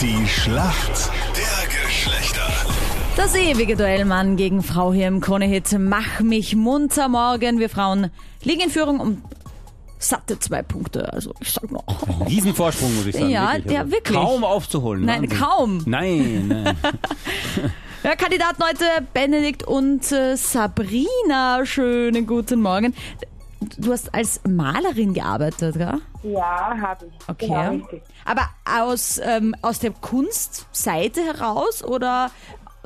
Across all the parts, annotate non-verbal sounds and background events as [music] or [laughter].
Die Schlacht der Geschlechter. Das ewige Duell Mann gegen Frau hier im Kronehit. Mach mich munter morgen. Wir Frauen liegen in Führung um satte zwei Punkte. Also ich sag noch. Riesenvorsprung, muss ich sagen. Ja, wirklich. ja, Also wirklich. Kaum aufzuholen. Nein, Wahnsinn. kaum. Nein, nein. [laughs] Ja, Kandidaten heute Benedikt und äh, Sabrina. Schönen guten Morgen. Du hast als Malerin gearbeitet, gell? Ja, habe ich. Okay. Genau, richtig. Aber aus, ähm, aus der Kunstseite heraus oder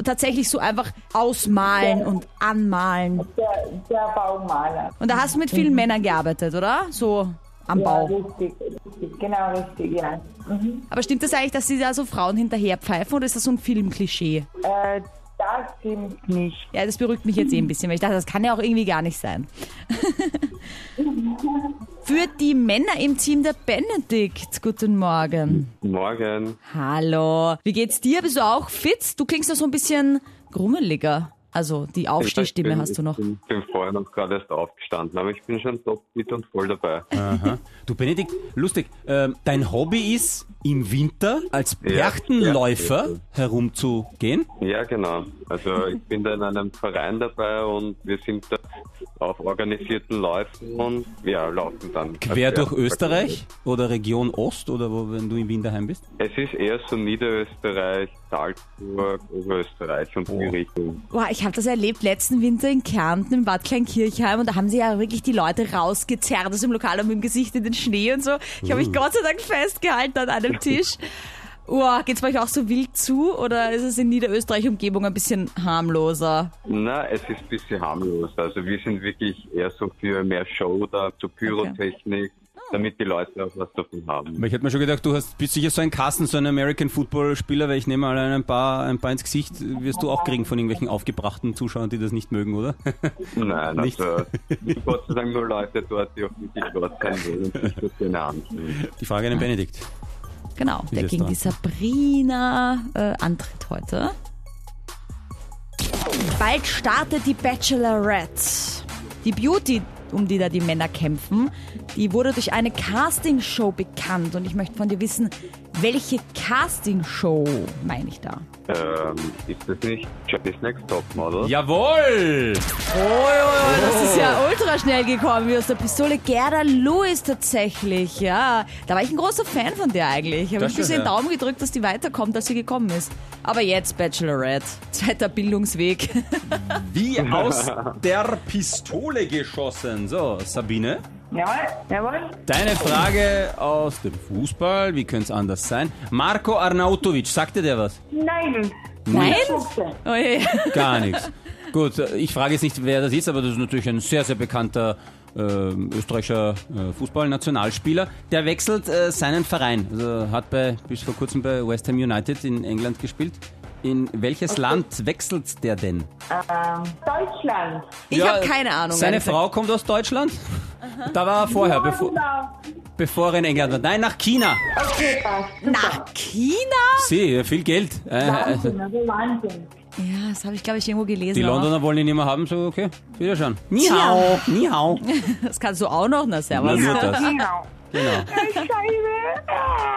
tatsächlich so einfach ausmalen und anmalen? Der, der Baumaler. Und da hast du mit vielen Männern gearbeitet, oder? So am Ja, Bau. richtig, richtig. Genau, richtig, ja. Mhm. Aber stimmt das eigentlich, dass sie da so Frauen hinterher pfeifen oder ist das so ein Filmklischee? Äh, das stimmt nicht. Ja, das beruhigt mich jetzt eh ein bisschen, weil ich dachte, das kann ja auch irgendwie gar nicht sein. [laughs] Für die Männer im Team der Benedikt. Guten Morgen. Morgen. Hallo. Wie geht's dir? Bist du auch fit? Du klingst ja so ein bisschen grummeliger. Also die Aufstehstimme bin- hast du noch. Ich bin, bin vorher noch gerade erst aufgestanden, aber ich bin schon topfit und voll dabei. Aha. Du Benedikt, lustig, ähm, dein Hobby ist im Winter als Ja, Perchtenläufer ja. herumzugehen? Ja, genau. Also ich bin da in einem Verein dabei und wir sind da auf organisierten Läufen und ja, laufen dann. Quer Also, durch Österreich oder Region Ost oder wo, wenn du in Wien daheim bist? Es ist eher so Niederösterreich, Salzburg, Oberösterreich und die Richtung. Boah, ich habe das erlebt letzten Winter in Kärnten im Bad Kleinkirchheim und da haben sie ja wirklich die Leute rausgezerrt aus dem Lokal und mit dem Gesicht in den Schnee und so. Ich habe mich Gott sei Dank festgehalten an einem [laughs] Tisch. Uah, geht's bei euch auch so wild zu oder ist es in Niederösterreich Umgebung ein bisschen harmloser? Na, es ist ein bisschen harmlos. Also wir sind wirklich eher so für mehr Show da, zur Pyrotechnik, damit die Leute auch was davon haben. Aber ich hätte mir schon gedacht, du hast, bist sicher so ein Kassen, so ein American Football Spieler, weil ich nehme mal ein paar, ein paar ins Gesicht wirst du auch kriegen von irgendwelchen aufgebrachten Zuschauern, die das nicht mögen, oder? [laughs] Nein, [laughs] Nicht? also Gott sei Dank nur Leute dort, die auch wirklich dort sein wollen und sich das gerne ansehen. Die Frage an den Benedikt. Genau, der ist gegen dran. die Sabrina äh, antritt heute. Bald startet die Bachelorette. Die Beauty, um die da die Männer kämpfen, die wurde durch eine Castingshow bekannt. Und ich möchte von dir wissen, welche Castingshow meine ich da? Ähm, ist das nicht Johnny's Next Topmodel? Jawohl! Oh, das ist ja ultra schnell gekommen, wie aus der Pistole. Gerda Lewis tatsächlich, ja. Da war ich ein großer Fan von der eigentlich. Habe Das ein bisschen ja. Daumen gedrückt, dass die weiterkommt, als sie gekommen ist. Aber jetzt Bachelorette. Zweiter Bildungsweg. [laughs] Wie aus der Pistole geschossen. So, Sabine, Jawohl, jawohl. deine Frage aus dem Fußball, wie könnte es anders sein? Marco Arnautovic, sagt dir der was? Nein. Nein? Schubse. Oh je. Gar nichts. Gut, äh, ich frage jetzt nicht, wer das ist, aber das ist natürlich ein sehr, sehr bekannter äh, österreichischer äh, Fußballnationalspieler. Der wechselt äh, seinen Verein. Also hat bei, bis vor kurzem bei West Ham United in England gespielt. In welches Land wechselt der denn? Ähm, Deutschland. Ich habe keine Ahnung. Seine. Frau kommt aus Deutschland? Da war er vorher, Ja, bevor, genau. bevor er in England war. Nein, nach China. Okay, passt. Nach China? Sie, viel Geld. Äh, äh, Wahnsinn, also Wahnsinn. Ja, das habe ich, glaube ich, irgendwo gelesen. die auch. Londoner wollen ihn nicht mehr haben, so okay, wieder schon. Ni hao, ni hao. [laughs] Das kannst du auch noch, na Na, servus. nur das. Genau. Genau.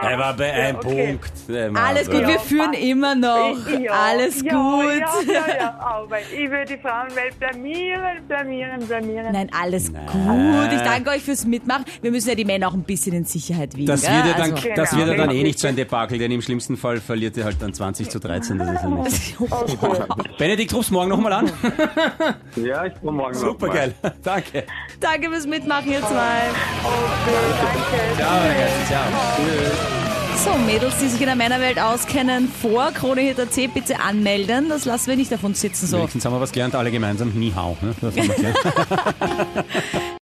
Er war bei einem okay. Punkt. War Alles gut, wir führen immer noch. Ja, Alles ja, gut. Ja, ja, ja, aber [laughs] ich würde die Frauenwelt blamieren, blamieren, blamieren. Nein, alles gut. Ich danke euch fürs Mitmachen. Wir müssen ja die Männer auch ein bisschen in Sicherheit wiegen. Das wird, ja dann, Also- das Genau. wird ja dann eh nicht so ein Debakel, denn im schlimmsten Fall verliert er halt dann 20 zu 13. Das ist ja nicht so. [laughs] Okay. Benedikt, rufst morgen nochmal an. [laughs] Ja, ich komme morgen Super noch mal. geil. Danke. Danke fürs Mitmachen, ihr zwei. Ciao, ragazzi. Ciao. So, Mädels, die sich in der Männerwelt auskennen, vor KroneHit.at bitte anmelden. Das lassen wir nicht auf uns sitzen so. Wenigstens haben wir was gelernt, alle gemeinsam. Ni hao. Ne? [laughs]